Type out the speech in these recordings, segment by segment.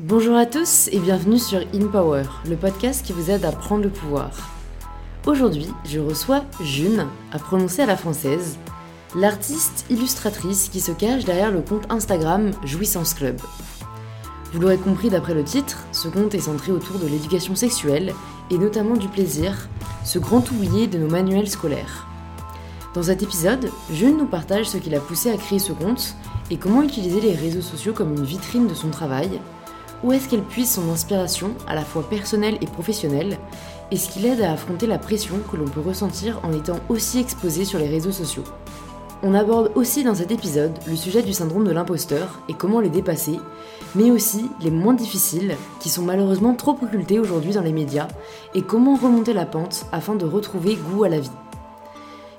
Bonjour à tous et bienvenue sur In Power, le podcast qui vous aide à prendre le pouvoir. Aujourd'hui, je reçois June, à prononcer à la française, l'artiste illustratrice qui se cache derrière le compte Instagram Jouissance Club. Vous l'aurez compris d'après le titre, ce compte est centré autour de l'éducation sexuelle et notamment du plaisir, ce grand oublié de nos manuels scolaires. Dans cet épisode, June nous partage ce qui l'a poussé à créer ce compte et comment utiliser les réseaux sociaux comme une vitrine de son travail, où est-ce qu'elle puise son inspiration, à la fois personnelle et professionnelle, et ce qui l'aide à affronter la pression que l'on peut ressentir en étant aussi exposé sur les réseaux sociaux? On aborde aussi dans cet épisode le sujet du syndrome de l'imposteur et comment le dépasser, mais aussi les moins difficiles qui sont malheureusement trop occultés aujourd'hui dans les médias et comment remonter la pente afin de retrouver goût à la vie.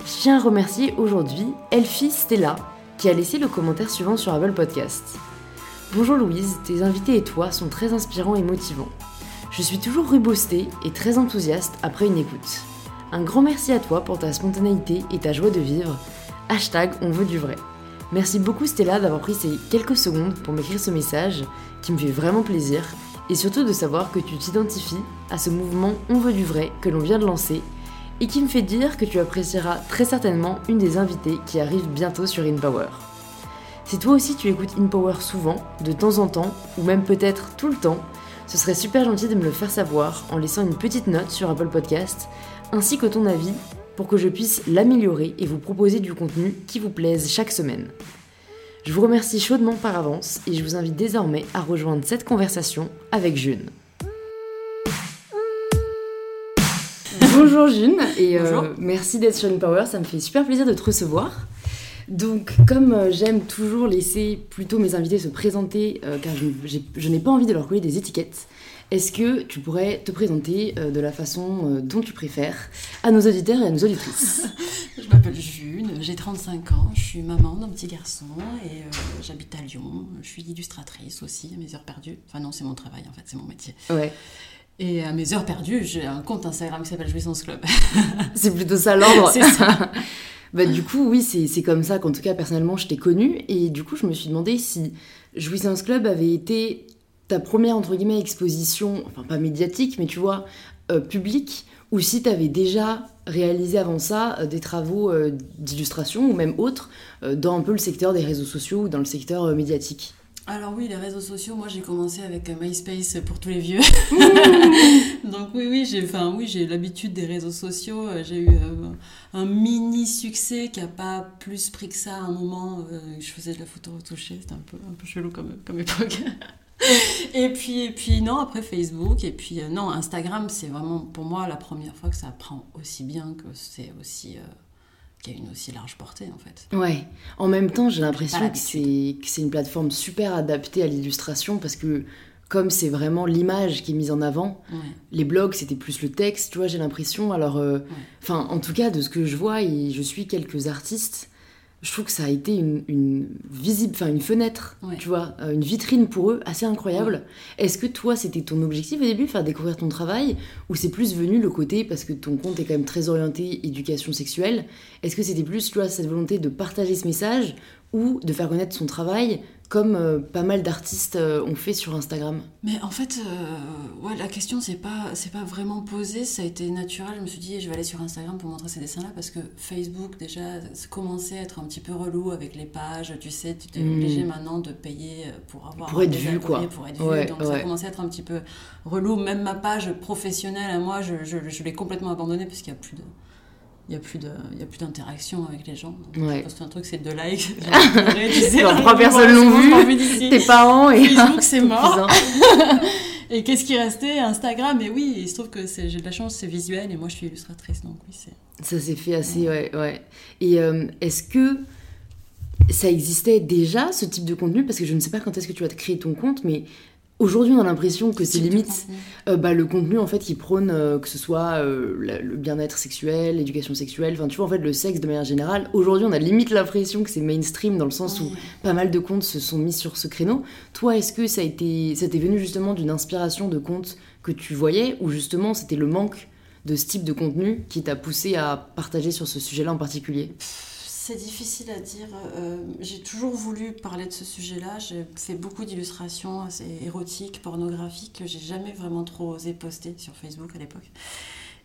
Je tiens à remercier aujourd'hui Elfie Stella qui a laissé le commentaire suivant sur Apple Podcast. Bonjour Louise, tes invités et toi sont très inspirants et motivants. Je suis toujours rubostée et très enthousiaste après une écoute. Un grand merci à toi pour ta spontanéité et ta joie de vivre. Hashtag on veut du vrai. Merci beaucoup Stella d'avoir pris ces quelques secondes pour m'écrire ce message qui me fait vraiment plaisir et surtout de savoir que tu t'identifies à ce mouvement On veut du vrai que l'on vient de lancer et qui me fait dire que tu apprécieras très certainement une des invitées qui arrive bientôt sur InPower. Si toi aussi tu écoutes InPower souvent, de temps en temps, ou même peut-être tout le temps, ce serait super gentil de me le faire savoir en laissant une petite note sur Apple Podcast, ainsi que ton avis, pour que je puisse l'améliorer et vous proposer du contenu qui vous plaise chaque semaine. Je vous remercie chaudement par avance et je vous invite désormais à rejoindre cette conversation avec June. Bonjour June et euh, merci d'être sur InPower, ça me fait super plaisir de te recevoir. Donc, comme euh, j'aime toujours laisser plutôt mes invités se présenter, euh, car je, n'ai pas envie de leur coller des étiquettes, est-ce que tu pourrais te présenter euh, de la façon dont tu préfères à nos auditeurs et à nos auditrices? Je m'appelle June, j'ai 35 ans, je suis maman d'un petit garçon et j'habite à Lyon. Je suis illustratrice aussi à mes heures perdues. Enfin non, c'est mon travail en fait, c'est mon métier. Ouais. Et à mes heures perdues, j'ai un compte Instagram qui s'appelle Jouissance Club. c'est plutôt ça l'ordre. c'est ça. Bah, du coup, oui, c'est comme ça qu'en tout cas, personnellement, je t'ai connue. Et du coup, je me suis demandé si Jouissance Club avait été ta première, entre guillemets, exposition, enfin pas médiatique, mais tu vois, euh, publique, ou si tu avais déjà réalisé avant ça euh, des travaux euh, d'illustration ou même autres dans un peu le secteur des réseaux sociaux ou dans le secteur médiatique. Alors oui, les réseaux sociaux, moi j'ai commencé avec MySpace pour tous les vieux. Donc oui, oui, j'ai enfin, oui, j'ai l'habitude des réseaux sociaux. Euh, j'ai eu euh, un mini succès qui a pas plus pris que ça à un moment. Euh, je faisais de la photo retouchée, c'était un peu, un peu chelou comme, comme époque. et puis, et puis non, après Facebook, et puis non, Instagram, c'est vraiment pour moi la première fois que ça prend aussi bien, que c'est aussi qui a une aussi large portée en fait. Ouais. En même temps, j'ai l'impression que c'est une plateforme super adaptée à l'illustration parce que comme c'est vraiment l'image qui est mise en avant, les blogs c'était plus le texte, tu vois, j'ai l'impression. Alors, euh, enfin, en tout cas, de ce que je vois, et je suis quelques artistes je trouve que ça a été une, visible, enfin une fenêtre, tu vois, euh, une vitrine pour eux assez incroyable. Est-ce que toi, c'était ton objectif au début, faire découvrir ton travail, ou c'est plus venu le côté parce que ton compte est quand même très orienté éducation sexuelle? Est-ce que c'était plus, tu vois, cette volonté de partager ce message ou de faire connaître son travail comme euh, pas mal d'artistes euh, ont fait sur Instagram Mais en fait, euh, ouais, la question c'est pas c'est pas vraiment posée, ça a été naturel. Je me suis dit je vais aller sur Instagram pour montrer ces dessins-là parce que Facebook déjà commençait à être un petit peu relou avec les pages. Tu sais, tu es hmm. obligé maintenant de payer pour avoir pour être vu quoi. Pour être vu. Donc ça a commencé à être un petit peu relou. Même ma page professionnelle à moi, je, je, je l'ai complètement abandonnée parce qu'il n'y a plus de il n'y a plus de il y a plus d'interaction avec les gens. Donc ouais. un truc c'est deux likes. Trois personnes l'ont vu tes parents et Facebook c'est mort. et qu'est-ce qui restait? Instagram. Et oui il se trouve que j'ai de la chance c'est visuel et moi je suis illustratrice donc oui c'est ça s'est fait assez ouais. ouais et euh, est-ce que ça existait déjà ce type de contenu? Parce que je ne sais pas quand est-ce que tu as créé ton compte mais Aujourd'hui, on a l'impression que c'est limite euh, bah, le contenu en fait qui prône euh, que ce soit euh, le bien-être sexuel, l'éducation sexuelle, enfin tu vois en fait le sexe de manière générale. Aujourd'hui, on a limite l'impression que c'est mainstream dans le sens où pas mal de comptes se sont mis sur ce créneau. Toi, est-ce que ça a été, ça t'est venu justement d'une inspiration de comptes que tu voyais ou justement c'était le manque de ce type de contenu qui t'a poussé à partager sur ce sujet-là en particulier? C'est difficile à dire. Euh, j'ai toujours voulu parler de ce sujet-là. J'ai fait beaucoup d'illustrations assez érotiques, pornographiques, que j'ai jamais vraiment trop osé poster sur Facebook à l'époque.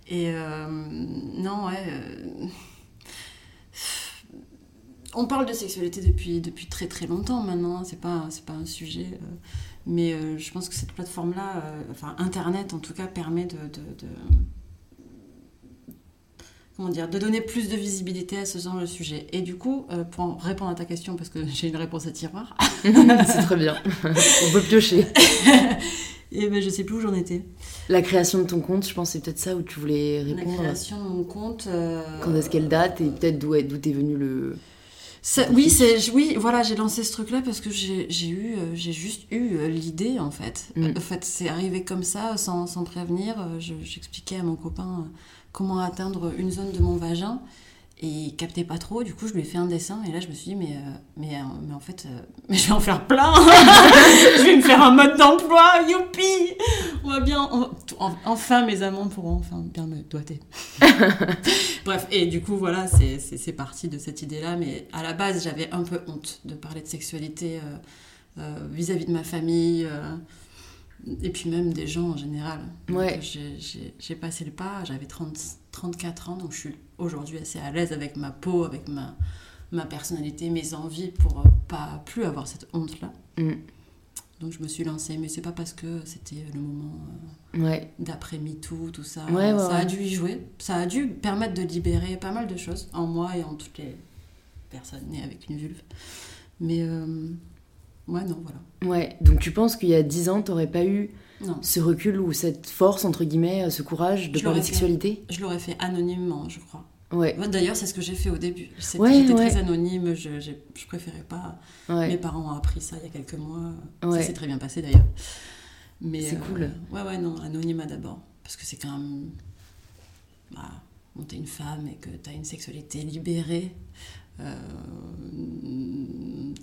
Et euh, non, ouais. Euh, on parle de sexualité depuis, depuis très très longtemps maintenant, hein. c'est pas, c'est pas un sujet. mais je pense que cette plateforme-là, enfin Internet en tout cas, permet de comment dire, de donner plus de visibilité à ce genre de sujet. Et du coup, euh, pour répondre à ta question, parce que j'ai une réponse à tiroir. c'est très bien. On peut piocher. Et ben, je sais plus où j'en étais. La création de ton compte, je pense c'est peut-être ça où tu voulais répondre. La création de mon compte. Euh, Quand est-ce qu'elle date et peut-être d'où est, est venu le. oui, c'est oui, voilà, j'ai lancé ce truc-là parce que j'ai eu, euh, j'ai juste eu l'idée en fait. Mm. En fait, c'est arrivé comme ça, sans, sans prévenir. J'expliquais à mon copain comment atteindre une zone de mon vagin et il captait pas trop. Du coup, je lui ai fait un dessin et là, je me suis dit, mais, euh, mais, euh, mais en fait, euh, mais je vais en faire plein. je vais me faire un mode d'emploi. Youpi On va bien. enfin, mes amants pourront enfin bien me doiter. Bref, et du coup, voilà, c'est parti de cette idée-là. Mais à la base, j'avais un peu honte de parler de sexualité vis-à-vis -vis de ma famille et puis même des gens en général. Ouais. J'ai passé le pas, j'avais 34 ans, donc je suis aujourd'hui assez à l'aise avec ma peau, avec ma, ma personnalité, mes envies pour euh, pas plus avoir cette honte-là. Mm. Donc je me suis lancée, mais c'est pas parce que c'était le moment euh, ouais. d'après MeToo, tout ça. ça a dû y jouer. Ça a dû permettre de libérer pas mal de choses en moi et en toutes les personnes nées avec une vulve. Mais euh, Ouais, non, voilà. Ouais, donc tu penses qu'il y a 10 ans, t'aurais pas eu ce recul ou cette force, entre guillemets, ce courage de parler de sexualité? Je l'aurais fait anonymement, je crois. Ouais. D'ailleurs, c'est ce que j'ai fait au début. J'étais très anonyme, je, je, préférais pas. Mes parents ont appris ça il y a quelques mois. Ça s'est très bien passé d'ailleurs. Mais c'est cool. Euh, ouais, ouais, non, anonymat d'abord. Parce que c'est quand même. Bah, quand t'es une femme et que t'as une sexualité libérée,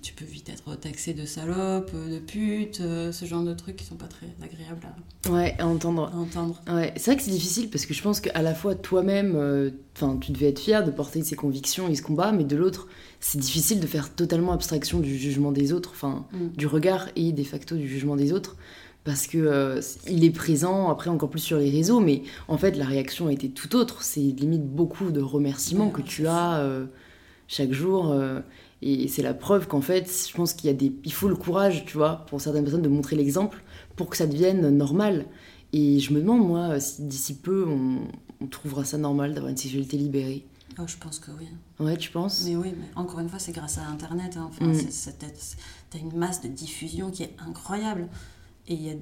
tu peux vite être taxé de salope, de pute, euh, ce genre de trucs qui sont pas très agréables à, ouais, à entendre. entendre. Ouais, c'est vrai que c'est difficile parce que je pense qu'à la fois toi-même, euh, enfin, tu devais être fier de porter ses convictions et ce combat, mais de l'autre, c'est difficile de faire totalement abstraction du jugement des autres, enfin, mm. du regard et de facto du jugement des autres parce que il est présent après encore plus sur les réseaux mais en fait la réaction a été tout autre c'est limite beaucoup de remerciements que tu as chaque jour. Euh, et c'est la preuve qu'en fait, je pense qu'il y a des, il faut le courage, tu vois, pour certaines personnes de montrer l'exemple pour que ça devienne normal. Et je me demande, moi, si d'ici peu, on, trouvera ça normal d'avoir une sexualité libérée. Oh, je pense que oui. Ouais, tu penses? Mais oui, mais encore une fois, c'est grâce à Internet. Hein. Enfin, mm. t'as une masse de diffusion qui est incroyable. Et il y a,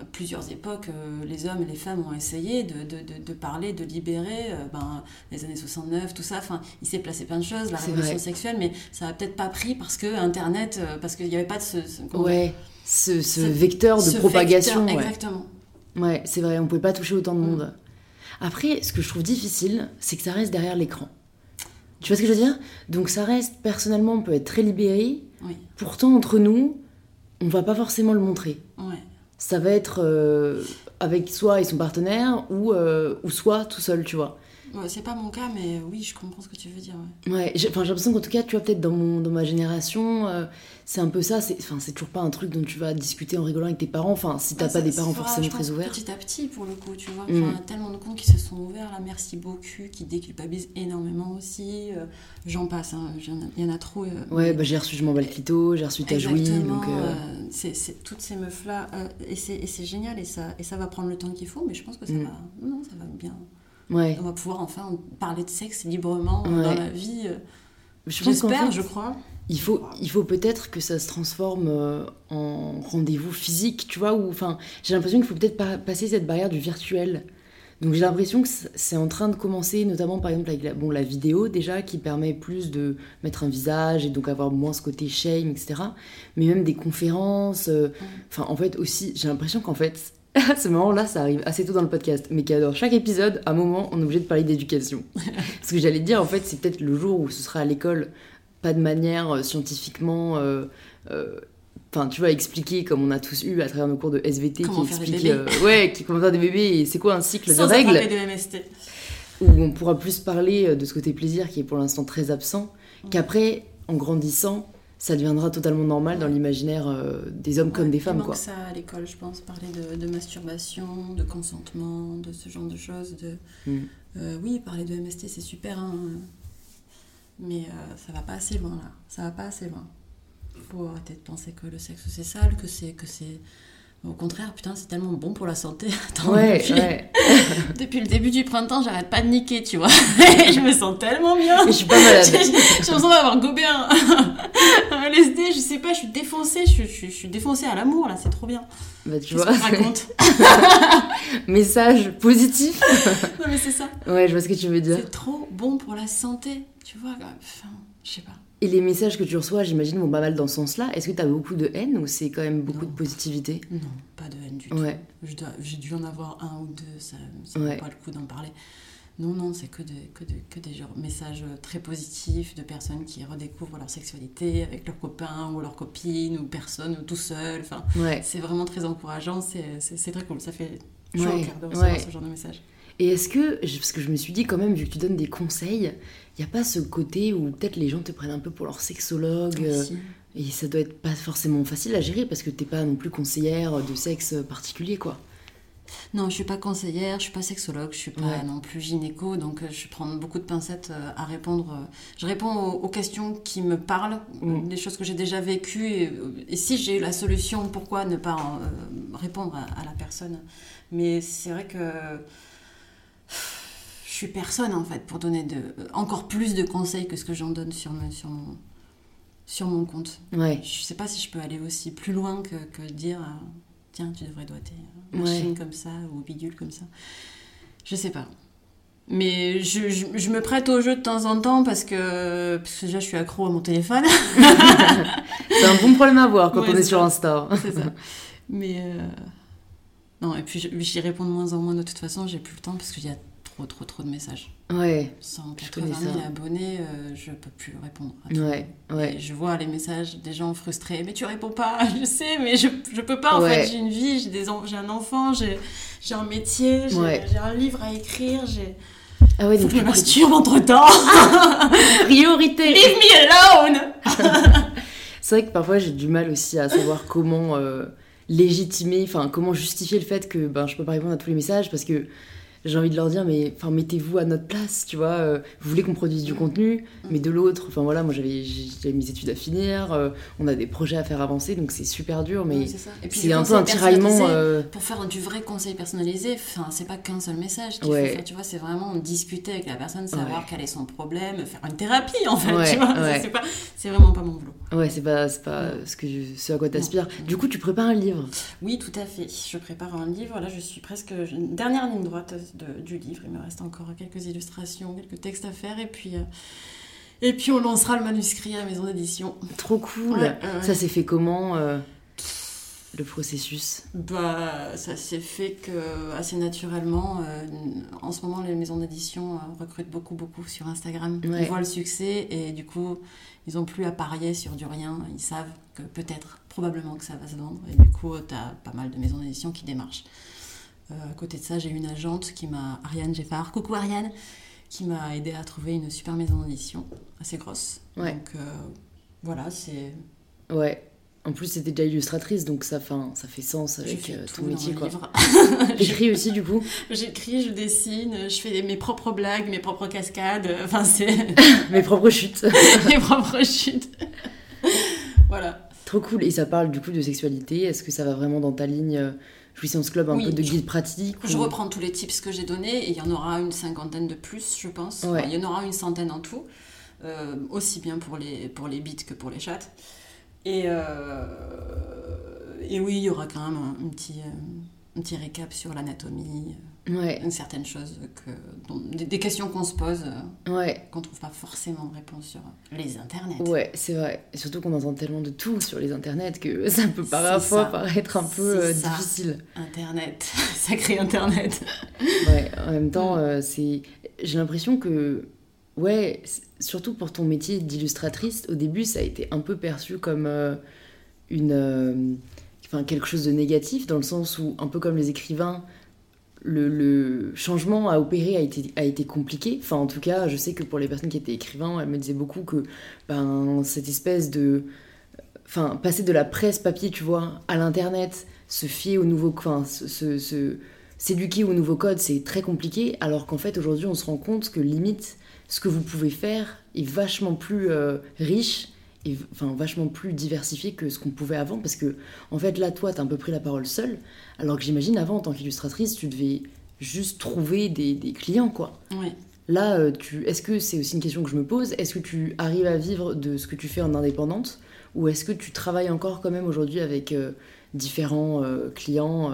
à plusieurs époques, euh, les hommes et les femmes ont essayé de, de, de, parler, de libérer, euh, ben, les années 69, tout ça. Enfin, il s'est placé plein de choses, la révolution sexuelle, mais ça n'a peut-être pas pris parce que Internet, euh, parce qu'il n'y avait pas de ce, ouais, ce, ce, vecteur de propagation. Exactement. Ouais, c'est vrai, on ne pouvait pas toucher autant de mm. monde. Après, ce que je trouve difficile, c'est que ça reste derrière l'écran. Tu vois ce que je veux dire? Donc ça reste, personnellement, on peut être très libéré. Oui. Pourtant, entre nous, on va pas forcément le montrer. Ça va être euh, avec soi et son partenaire ou, euh, ou soit tout seul, tu vois c'est pas mon cas, mais oui, je comprends ce que tu veux dire. Ouais, j'ai l'impression qu'en tout cas, tu vois, peut-être dans, mon, dans ma génération, euh, c'est un peu ça. C'est toujours pas un truc dont tu vas discuter en rigolant avec tes parents. Enfin, si t'as pas des parents forcément très ouverts. Petit à petit, pour le coup, tu vois. Mm. a tellement de comptes qui se sont ouverts, là, merci beaucoup, qui déculpabilisent énormément aussi. Euh, j'en passe, hein, il y en a trop. Euh, ouais, bah, j'ai reçu Je m'en bats le clito, j'ai reçu Ta Joui. Donc, c'est toutes ces meufs-là. et c'est génial, et ça, et ça va prendre le temps qu'il faut, mais je pense que ça, mm. va, non, ça va bien. On va pouvoir enfin parler de sexe librement dans la vie. Euh, j'espère, je crois. Il faut, il faut peut-être que ça se transforme euh, en rendez-vous physique, tu vois, ou enfin, j'ai l'impression qu'il faut peut-être pas passer cette barrière du virtuel. Donc j'ai l'impression que c'est en train de commencer, notamment par exemple avec la, bon, la vidéo déjà, qui permet plus de mettre un visage et donc avoir moins ce côté shame, etc. Mais même des conférences. Euh, enfin, en fait aussi, j'ai l'impression qu'en fait, ce moment-là, ça arrive assez tôt dans le podcast, mais qu'adore chaque épisode, à un moment, on est obligé de parler d'éducation. Ce que j'allais dire, en fait, c'est peut-être le jour où ce sera à l'école, pas de manière euh, scientifiquement. Euh, euh, enfin, tu vois, expliquer comme on a tous eu à travers nos cours de SVT comment qui explique. ouais, qui comment faire des bébés et c'est quoi un cycle Sans de règles. de MST. où on pourra plus parler de ce côté plaisir qui est pour l'instant très absent, qu'après, en grandissant, ça deviendra totalement normal dans l'imaginaire euh, des hommes comme des femmes. Il manque Quoi. ça à l'école, je pense, parler de, de masturbation, de consentement, de ce genre de choses. De... Mm. Euh, oui, parler de MST, c'est super, hein, mais euh, ça va pas assez loin là. Ça va pas assez loin. Faut arrêter de penser que le sexe c'est sale, que c'est que c'est au contraire, putain, c'est tellement bon pour la santé. Attends, Ouais, depuis, ouais. depuis le début du printemps, j'arrête pas de niquer, tu vois. Et je me sens tellement bien. Et je suis pas malade. J'ai l'impression d'avoir gobé un, un LSD, je sais pas, je suis défoncée, je, suis- je, suis- je suis défoncée à l'amour là, c'est trop bien. Bah, tu vois, raconte message positif. Non mais c'est ça. Ouais, je vois ce que tu veux dire. C'est trop bon pour la santé, tu vois. Enfin, je sais pas. Et les messages que tu reçois, j'imagine, vont pas mal dans ce sens-là. Est-ce que tu as beaucoup de haine ou c'est quand même beaucoup Non. de positivité? Non, pas de haine du tout. Ouais. Dois- J'ai dû en avoir un ou deux, ça ça Ouais. vaut pas le coup d'en parler. Non, non, c'est que, des- que, des- que des messages très positifs de personnes qui redécouvrent leur sexualité avec leurs copains ou leurs copines ou personne ou tout seul. Enfin, Ouais. c'est vraiment très encourageant, c'est très cool. Ça fait chaud au cœur de recevoir ce genre de message. Et est-ce que, parce que je me suis dit quand même, vu que tu donnes des conseils, il n'y a pas ce côté où peut-être les gens te prennent un peu pour leur sexologue euh, et ça doit être pas forcément facile à gérer parce que t'es pas non plus conseillère de sexe particulier, quoi. Non, je suis pas conseillère, je suis pas sexologue, je suis pas Ouais. non plus gynéco, donc euh, je prends beaucoup de pincettes euh, à répondre. Je réponds aux, aux questions qui me parlent, Mm. des choses que j'ai déjà vécues, et, et si j'ai eu la solution, pourquoi ne pas euh, répondre à, à la personne? Mais c'est vrai que suis personne en fait pour donner de, encore plus de conseils que ce que j'en donne sur, me- sur, mon, sur mon compte. Ouais. Je sais pas si je peux aller aussi plus loin que, que dire euh, tiens, tu devrais doiter Ouais. machine comme ça ou bidule comme ça. Je sais pas. Mais je, je- je me prête au jeu de temps en temps parce que, parce que déjà je suis accro à mon téléphone. C'est un bon problème à avoir quand Ouais, on est c'est sur. Insta. C'est ça. Mais euh, non, et puis je- j'y réponds de moins en moins de toute façon, j'ai plus le temps parce qu'il y a trop, trop, trop de messages. Ouais, 180 connais 000 ça. abonnés, euh, je peux plus répondre à tout. ouais, ouais. Et je vois les messages des gens frustrés. Mais tu réponds pas, je sais, mais je, je peux pas. En Ouais. fait, j'ai une vie, j'ai des j'ai un enfant, j'ai j'ai un métier, j'ai Ouais. j'ai un livre à écrire, j'ai. Ah ouais, Faut donc que je me masturbe entre temps. priorité. Leave me alone. C'est vrai que parfois j'ai du mal aussi à savoir comment euh, légitimer, enfin comment justifier le fait que ben, je peux pas répondre à tous les messages parce que j'ai envie de leur dire mais enfin mettez-vous à notre place, tu vois. euh, vous voulez qu'on produise du contenu, mais de l'autre, enfin voilà, moi j'avais mes études à finir, euh, on a des projets à faire avancer, donc c'est super dur, mais Ouais, c'est un peu un tiraillement. euh, Pour faire du vrai conseil personnalisé, enfin, c'est pas qu'un seul message qu'il Ouais. faut faire, tu vois, c'est vraiment discuter avec la personne, savoir Ouais. quel est son problème, faire une thérapie en fait, tu vois. C'est vraiment pas mon boulot. Ouais, c'est pas, c'est pas ce, que je- ce à quoi t'aspires. Du coup, tu prépares un livre. Oui, tout à fait. Je prépare un livre. Là, je suis presque dernière ligne droite de- du livre. Il me reste encore quelques illustrations, quelques textes à faire, et puis euh, et puis on lancera le manuscrit à la maison d'édition. Trop cool. Ouais. Ça s'est fait comment euh, le processus? Bah, ça s'est fait que assez naturellement. euh, en ce moment, les maisons d'édition recrutent beaucoup, beaucoup sur Instagram. Ouais. Ils voient le succès et du coup, ils ont plus à parier sur du rien. Ils savent que peut-être, probablement que ça va se vendre. Et du coup, tu as pas mal de maisons d'édition qui démarchent. Euh, à côté de ça, j'ai une agente qui m'a, Ariane Geffard, coucou Ariane, qui m'a aidé à trouver une super maison d'édition assez grosse. Ouais. Donc euh, voilà, c'est Ouais. En plus, c'était déjà illustratrice, donc ça, fin, ça fait sens avec euh, tout ton métier, quoi. J'écris aussi, du coup. J'écris, je dessine, je fais mes propres blagues, mes propres cascades, enfin c'est Mes propres chutes. mes propres chutes. voilà. Trop cool. Et ça parle du coup de sexualité. Est-ce que ça va vraiment dans ta ligne Jouissance Club, un Oui, peu de je- guide pratique Je ou- reprends tous les tips que j'ai donnés et il y en aura une cinquantaine de plus, je pense. Ouais. Enfin, il y en aura une centaine en tout, euh, aussi bien pour les, pour les bits que pour les chats. Et, euh, et oui, il y aura quand même un, un petit, euh, un petit récap sur l'anatomie, Ouais, une certaine chose, que, dont- des, des questions qu'on se pose, euh, ouais, qu'on ne trouve pas forcément de réponse sur les internets. ouais, c'est vrai. Et surtout qu'on entend tellement de tout sur les internets que ça peut parfois paraître un peu euh, difficile. Internet, sacré Internet. Ouais, en même temps, Mm. euh, c'est. J'ai l'impression que. Ouais, surtout pour ton métier d'illustratrice, au début, ça a été un peu perçu comme euh, une. Enfin, quelque chose de négatif, dans le sens où, un peu comme les écrivains, le, changement à opérer a été, compliqué. Enfin, en tout cas, je sais que pour les personnes qui étaient écrivains, elles me disaient beaucoup que ben, cette espèce de. Enfin, passer de la presse papier, tu vois, à l'internet, se fier au nouveau. Enfin, se, s'éduquer au nouveau code, c'est très compliqué, alors qu'en fait, aujourd'hui, on se rend compte que limite, ce que vous pouvez faire est vachement plus euh, riche enfin, vachement plus diversifié que ce qu'on pouvait avant, parce que, en fait, là, toi, t'as un peu pris la parole seule, alors que j'imagine, avant, en tant qu'illustratrice, tu devais juste trouver des, des clients, quoi. Là, euh, tu... est-ce que c'est aussi une question que je me pose Est-ce que tu arrives à vivre de ce que tu fais en indépendante Ou est-ce que tu travailles encore quand même aujourd'hui avec euh, différents clients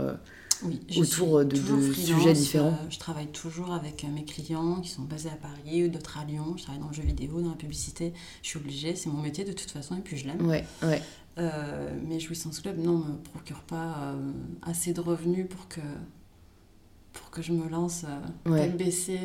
oui, autour de, sujets différents euh, Je travaille toujours avec euh, mes clients qui sont basés à Paris ou d'autres à Lyon. Je travaille dans le jeu vidéo, dans la publicité. Je suis obligée, c'est mon métier de toute façon et puis je l'aime. Ouais, ouais. Euh, mais Jouissance Club, non, me procure pas assez de revenus pour que, pour que je me lance euh, baisser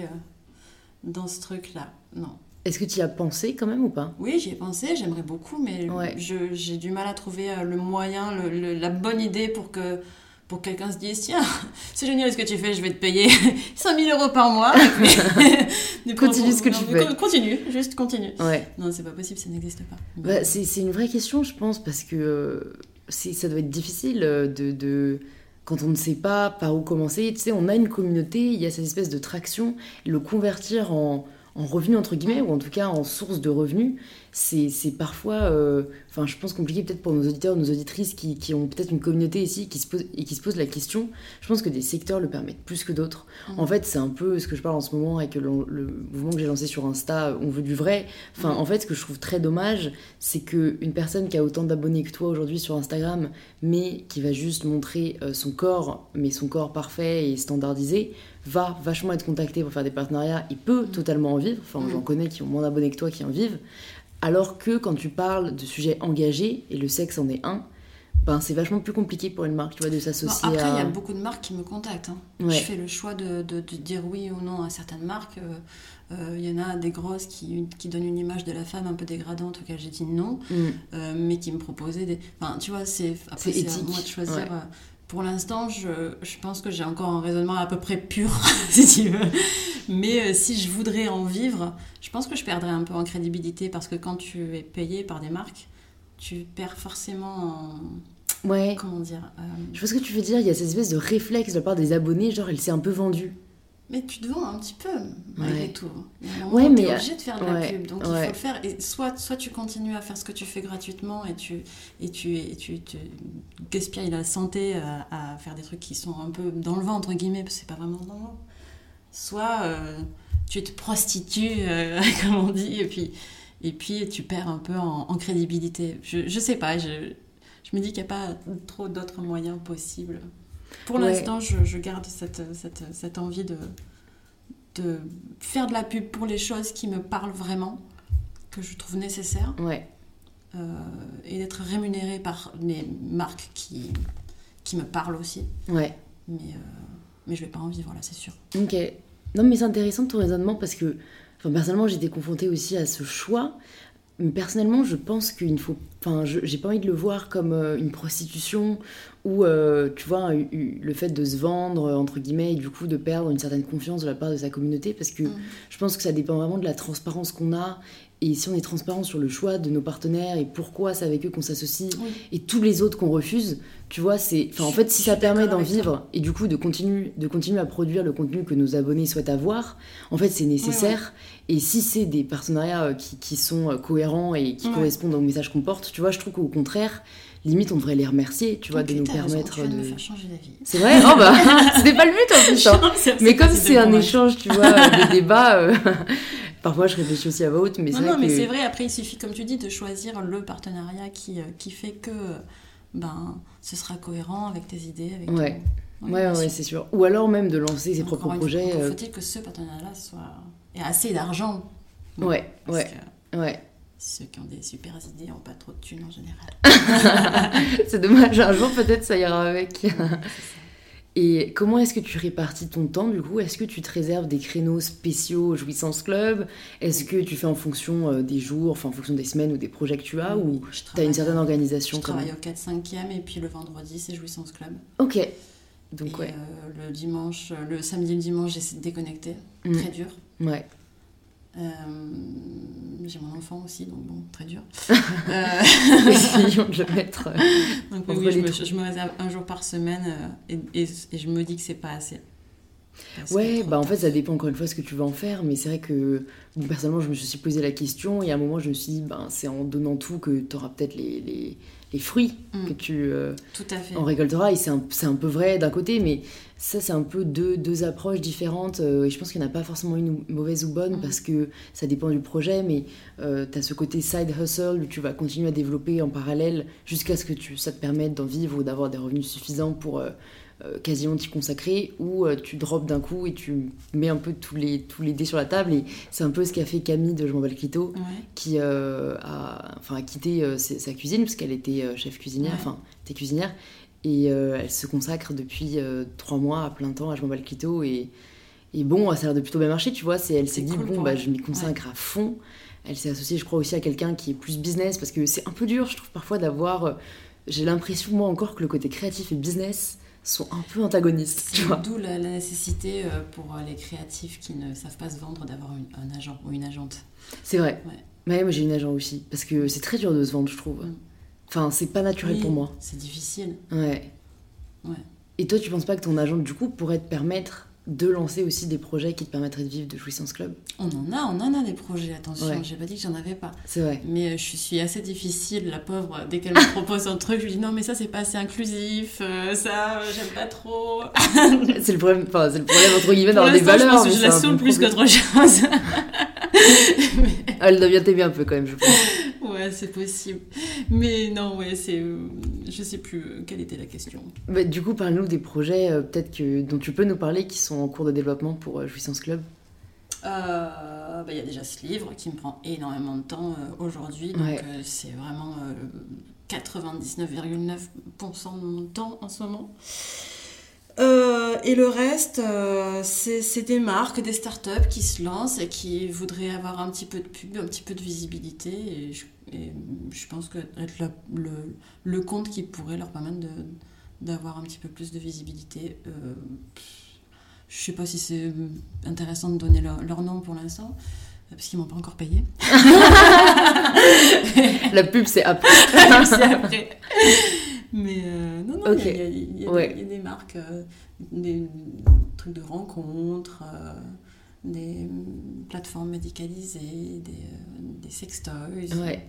dans ce truc-là. Non. Est-ce que tu y as pensé quand même ou pas? Oui, j'y ai pensé, j'aimerais beaucoup, mais j'ai du mal à trouver le moyen, la bonne idée pour que pour que quelqu'un se dise tiens c'est génial ce que tu fais je vais te payer 5000 euros par mois. Continue ce que tu fais continue juste continue. Ouais. non c'est pas possible ça n'existe pas. Bah, c'est une vraie question je pense parce que euh, ça doit être difficile euh, de, de, quand on ne sait pas par où commencer tu sais on a une communauté il y a cette espèce de traction le convertir en en revenu entre guillemets ou en tout cas en source de revenus c'est parfois, euh, enfin, je pense compliqué peut-être pour nos auditeurs, nos auditrices qui, qui ont peut-être une communauté ici qui se pose, et qui se posent la question. Je pense que des secteurs le permettent plus que d'autres. Mmh. En fait, c'est un peu ce que je parle en ce moment avec le, mouvement que j'ai lancé sur Insta, On veut du vrai. Enfin, mmh. en fait, ce que je trouve très dommage, c'est qu'une personne qui a autant d'abonnés que toi aujourd'hui sur Instagram, mais qui va juste montrer euh, son corps, mais son corps parfait et standardisé, va vachement être contacté pour faire des partenariats. Il peut mmh. totalement en vivre. Enfin, j'en connais qui ont moins d'abonnés que toi qui en vivent. Alors que quand tu parles de sujets engagés, et le sexe en est un, ben c'est vachement plus compliqué pour une marque, tu vois, de s'associer Après, il y a beaucoup de marques qui me contactent. Hein. Je fais le choix de, dire oui ou non à certaines marques. Euh, euh, il y en a des grosses qui, qui, donnent une image de la femme un peu dégradante auquel j'ai dit non, mm. euh, mais qui me proposaient des... Enfin, tu vois, c'est... Après, c'est à moi de choisir pour l'instant, je, je, pense que j'ai encore un raisonnement à peu près pur, si tu veux. Mais euh, si je voudrais en vivre, je pense que je perdrais un peu en crédibilité parce que quand tu es payé par des marques, tu perds forcément en... Ouais. Comment dire euh, Je vois ce que tu veux dire. Il y a cette espèce de réflexe de la part des abonnés, genre elle s'est un peu vendue. Mais tu te vends un petit peu, malgré tout. Ouais, mais. Tu es obligé de faire de la pub, donc il faut le faire. Et soit, soit tu continues à faire ce que tu fais gratuitement et tu, et tu, et tu, tu gaspilles la santé à, faire des trucs qui sont un peu dans le vent, entre guillemets, parce que c'est pas vraiment dans le vent. Soit euh, tu te prostitues, euh, comme on dit, et puis, et puis tu perds un peu en, crédibilité. Je, je sais pas, je, je me dis qu'il n'y a pas trop d'autres moyens possibles. Pour l'instant, je, garde cette, cette, cette envie de, de faire de la pub pour les choses qui me parlent vraiment, que je trouve nécessaires. Ouais. Euh, et d'être rémunérée par des marques qui, qui me parlent aussi. Ouais. Mais, euh, mais je vais pas en vivre là, c'est sûr. Ok. Non, mais c'est intéressant ton raisonnement parce que, enfin, personnellement, j'étais confrontée aussi à ce choix. Personnellement, je pense qu'il ne faut. Enfin, j'ai pas envie de le voir comme euh, une prostitution ou, euh, tu vois, le fait de se vendre, entre guillemets, et du coup de perdre une certaine confiance de la part de sa communauté, parce que mm. je pense que ça dépend vraiment de la transparence qu'on a et si on est transparent sur le choix de nos partenaires et pourquoi c'est avec eux qu'on s'associe et tous les autres qu'on refuse, tu vois, c'est. Enfin, en fait, si ça permet d'en vivre et du coup de continuer, de continuer à produire le contenu que nos abonnés souhaitent avoir, en fait, c'est nécessaire. Et si c'est des partenariats euh, qui, qui, sont euh, cohérents et qui correspondent au message qu'on porte, tu vois, je trouve qu'au contraire, limite, on devrait les remercier, tu vois, de nous permettre de. Me faire changer d'avis. C'est vrai? Oh bah, c'était pas le but en plus. Hein. Mais comme c'est un échange, tu vois, de débat. Euh, Parfois, je réfléchis aussi à voix haute, mais c'est Non, mais c'est vrai, après, il suffit, comme tu dis, de choisir le partenariat qui, euh, qui fait que ben, ce sera cohérent avec tes idées. Avec ouais. ouais, ouais, c'est sûr. Ou alors même de lancer ses propres projets. Euh, faut-il que ce partenariat soit... ait assez d'argent. Ouais, ouais, ouais. Ceux qui ont des super idées n'ont pas trop de thunes en général. c'est dommage, un jour peut-être ça ira avec. Et comment est-ce que tu répartis ton temps du coup? Est-ce que tu te réserves des créneaux spéciaux Jouissance Club? Est-ce que tu fais en fonction euh, des jours, enfin en fonction des semaines ou des projets que tu as Ou tu as une certaine organisation Je travaille au 4-5e et puis le vendredi c'est Jouissance Club. Ok. Donc, Et, ouais. euh, le dimanche, le samedi et le dimanche, j'essaie de déconnecter. Mm. Très dur. Ouais. Euh, j'ai mon enfant aussi, donc bon, très dur. Essayons de le mettre. euh, donc oui, oui, je, me, je me réserve un jour par semaine euh, et, et- et je me dis que c'est pas assez. Parce Ouais, bah en fait, ça dépend encore une fois ce que tu veux en faire, mais c'est vrai que personnellement, je me suis posé la question et à un moment, je me suis dit, ben, c'est en donnant tout que tu auras peut-être les, les, les fruits Mm. que tu euh, Tout à fait. en récolteras. Et c'est un, un peu vrai d'un côté, mais ça, c'est un peu deux, deux approches différentes. euh, et je pense qu'il n'y en a pas forcément une mauvaise ou bonne Mm. parce que ça dépend du projet, mais tu as ce côté side hustle où tu vas continuer à développer en parallèle jusqu'à ce que tu, ça te permette d'en vivre ou d'avoir des revenus suffisants pour. Euh, quasiment t'y consacrer ou euh, tu drops d'un coup et tu mets un peu tous les, tous les dés sur la table. Et c'est un peu ce qu'a fait Camille de Je m'en clito Ouais. qui euh, a, enfin, a quitté sa cuisine parce qu'elle était chef cuisinière, Ouais. enfin était cuisinière. Et euh, elle se consacre depuis euh, trois mois à plein temps à Je m'en clito et, et bon ça a l'air de plutôt bien marcher tu vois. C'est elle s'est dit cool bon bah je m'y consacre à fond. Elle s'est associée je crois aussi à quelqu'un qui est plus business parce que c'est un peu dur je trouve parfois d'avoir euh, j'ai l'impression moi encore que le côté créatif et business sont un peu antagonistes tu C'est vois D'où la, la nécessité euh, pour euh, les créatifs qui ne savent pas se vendre d'avoir un agent ou une agente. c'est vrai Ouais. moi j'ai une agent aussi parce que c'est très dur de se vendre je trouve Mm. enfin c'est pas naturel Oui, pour moi C'est difficile. Ouais. Ouais. Et toi, tu penses pas que ton agent, du coup, pourrait te permettre de lancer aussi des projets qui te permettraient de vivre de Jouissance Club On en a, on en a des projets, attention, Ouais. j'ai pas dit que j'en avais pas. C'est vrai. Mais euh, je suis assez difficile, la pauvre, dès qu'elle me propose un truc, je lui dis non mais ça c'est pas assez inclusif, euh, ça euh, j'aime pas trop. c'est le problème, enfin, c'est le problème entre guillemets d'avoir des je valeurs. pense que je c'est la saoule plus qu'autre chose. Elle bien t'aimer un peu quand même, je pense. Ouais, c'est possible. Mais non, ouais, c'est... euh, je sais plus euh, quelle était la question. Bah, du coup, parle-nous des projets euh, peut-être que dont tu peux nous parler qui sont en cours de développement pour euh, Jouissance Club. Euh, bah, Il y a déjà ce livre qui me prend énormément de temps aujourd'hui, donc Ouais. c'est vraiment euh, 99,9% de mon temps en ce moment. Euh, et le reste, euh, c'est des marques, des startups qui se lancent et qui voudraient avoir un petit peu de pub, un petit peu de visibilité. Et je, pense que être le, compte qui pourrait leur permettre d'avoir un petit peu plus de visibilité. Euh, je sais pas si c'est intéressant de donner leur nom pour l'instant, parce qu'ils m'ont pas encore payé. La pub, c'est après. c'est après. Mais euh, non, non, il y, a- il y a- il y a- Ouais. il y a des marques, euh, des trucs de rencontres, euh, des plateformes médicalisées, des, des sextoys. Ouais.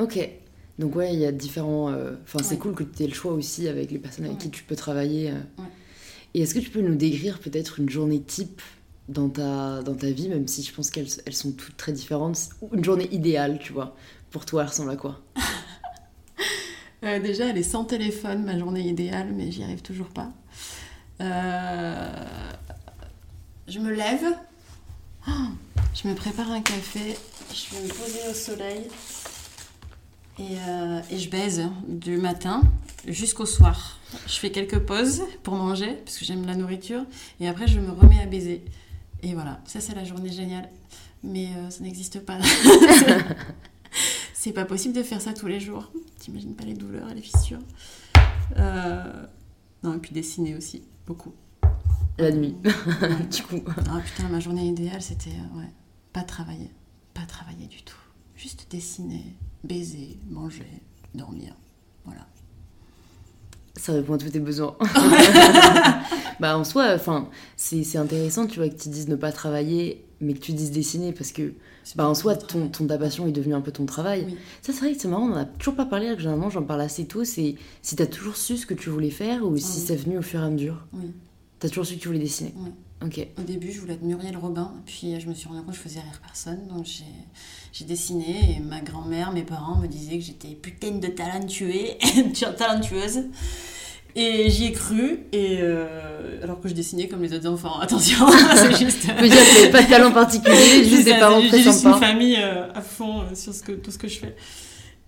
Ok. Donc ouais, il y a différents. Enfin, c'est Ouais. cool que tu aies le choix aussi avec les personnes avec Ouais. qui tu peux travailler. Et est-ce que tu peux nous décrire peut-être une journée type dans ta, dans ta vie, même si je pense qu'elles elles sont toutes très différentes, une journée idéale, tu vois Pour toi, elle ressemble à quoi? Euh, déjà, elle est sans téléphone, ma journée idéale, mais j'y arrive toujours pas. Euh, Je me lève, Oh, je me prépare un café, je vais me poser au soleil et, euh, et je baise du matin jusqu'au soir. Je fais quelques pauses pour manger, parce que j'aime la nourriture, et après je me remets à baiser. Et voilà, ça c'est la journée géniale. Mais euh, ça n'existe pas. c'est pas possible de faire ça tous les jours. T'imagines pas les douleurs et les fissures. Euh, Non, et puis dessiner aussi, beaucoup. La nuit, Ouais. du coup. Ah putain, ma journée idéale, c'était euh, ouais, pas travailler. Pas travailler du tout. Juste dessiner, baiser, manger, dormir. Voilà. Ça répond à tous tes besoins. bah en soi, enfin, c'est intéressant, tu vois, que tu dises ne pas travailler, mais que tu dises dessiner, parce que bah, en soi, ton, ton ta passion est devenu un peu ton travail. Oui. Ça, c'est vrai que c'est marrant, on en a toujours pas parlé, alors que généralement, j'en parle assez tôt, c'est si t'as toujours su ce que tu voulais faire ou si oui. c'est venu au fur et à mesure. Oui. T'as toujours su que tu voulais dessiner. Oui. Ok. Au début, je voulais être Muriel Robin, puis je me suis rendu compte que je faisais rire personne, donc j'ai, dessiné, et ma grand-mère, mes parents me disaient que j'étais putain de talentueuse, et j'y ai cru, et euh, alors que je dessinais comme les autres enfants, attention, c'est juste... Je veux dire que pas de talent particulier, juste des parents j'ai très juste une sympas. famille euh, à fond euh, sur ce que, tout ce que je fais.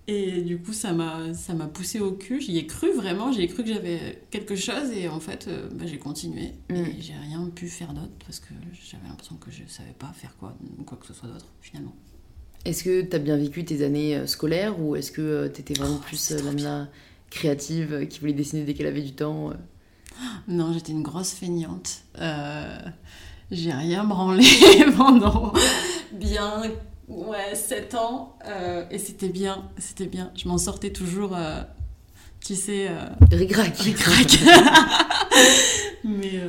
Et du coup, ça m'a, ça m'a poussé au cul. J'y ai cru vraiment. J'y ai cru que j'avais quelque chose. Et en fait, euh, bah, j'ai continué. Mm. Et j'ai rien pu faire d'autre parce que j'avais l'impression que je savais pas faire quoi, quoi que ce soit d'autre, finalement. Est-ce que t'as bien vécu tes années scolaires ou est-ce que euh, t'étais vraiment Oh, plus la créative euh, qui voulait dessiner dès qu'elle avait du temps euh Non, j'étais une grosse feignante. Euh, j'ai rien branlé pendant bien ouais, 7 ans. Euh, et c'était bien, c'était bien. Je m'en sortais toujours, euh, tu sais... Rigrac. Rigrac. Mais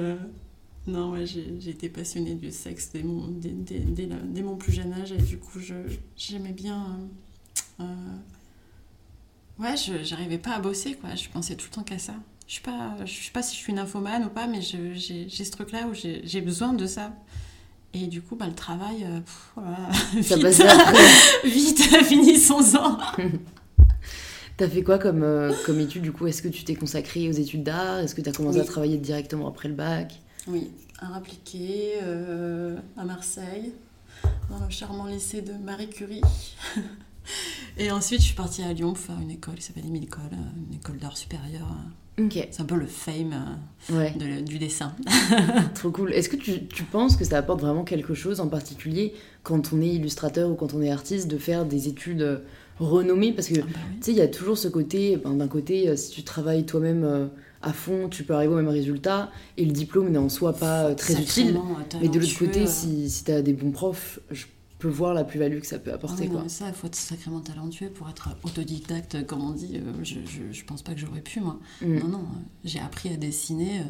non, ouais, j'ai été passionnée du sexe dès mon, dès, dès, dès, dès, mon plus jeune âge. Et du coup, j'aimais bien... ouais, je j'arrivais pas à bosser, quoi. Je pensais tout le temps qu'à ça. Je sais pas, je sais pas si je suis nymphomane ou pas, mais j'ai ce truc-là où j'ai besoin de ça. Et du coup, bah, le travail, euh, voilà. ça vite, vite, finissons-en. T'as fait quoi comme, euh, comme étude du coup? Est-ce que tu t'es consacrée aux études d'art? Est-ce que tu as commencé à travailler directement après le bac? Oui, art appliqué euh, à Marseille, dans le charmant lycée de Marie Curie. Et ensuite, je suis partie à Lyon pour faire une école qui s'appelle Émile Cole, une école d'art supérieur c'est un peu le fame euh, du dessin. Trop cool. Est-ce que tu, tu, penses que ça apporte vraiment quelque chose en particulier quand on est illustrateur ou quand on est artiste de faire des études euh, renommées? Parce que ah bah tu sais, il y a toujours ce côté, ben, d'un côté, euh, si tu travailles toi-même à fond, tu peux arriver au même résultat et le diplôme n'est en soi pas très utile. Mais de l'autre côté, si, si tu as des bons profs, je voir la plus-value que ça peut apporter. quoi. ça, il faut être sacrément talentueux pour être autodidacte, comme on dit. Euh, je, je, je pense pas que j'aurais pu, moi. Mm. Non, non, euh, j'ai appris à dessiner. Euh,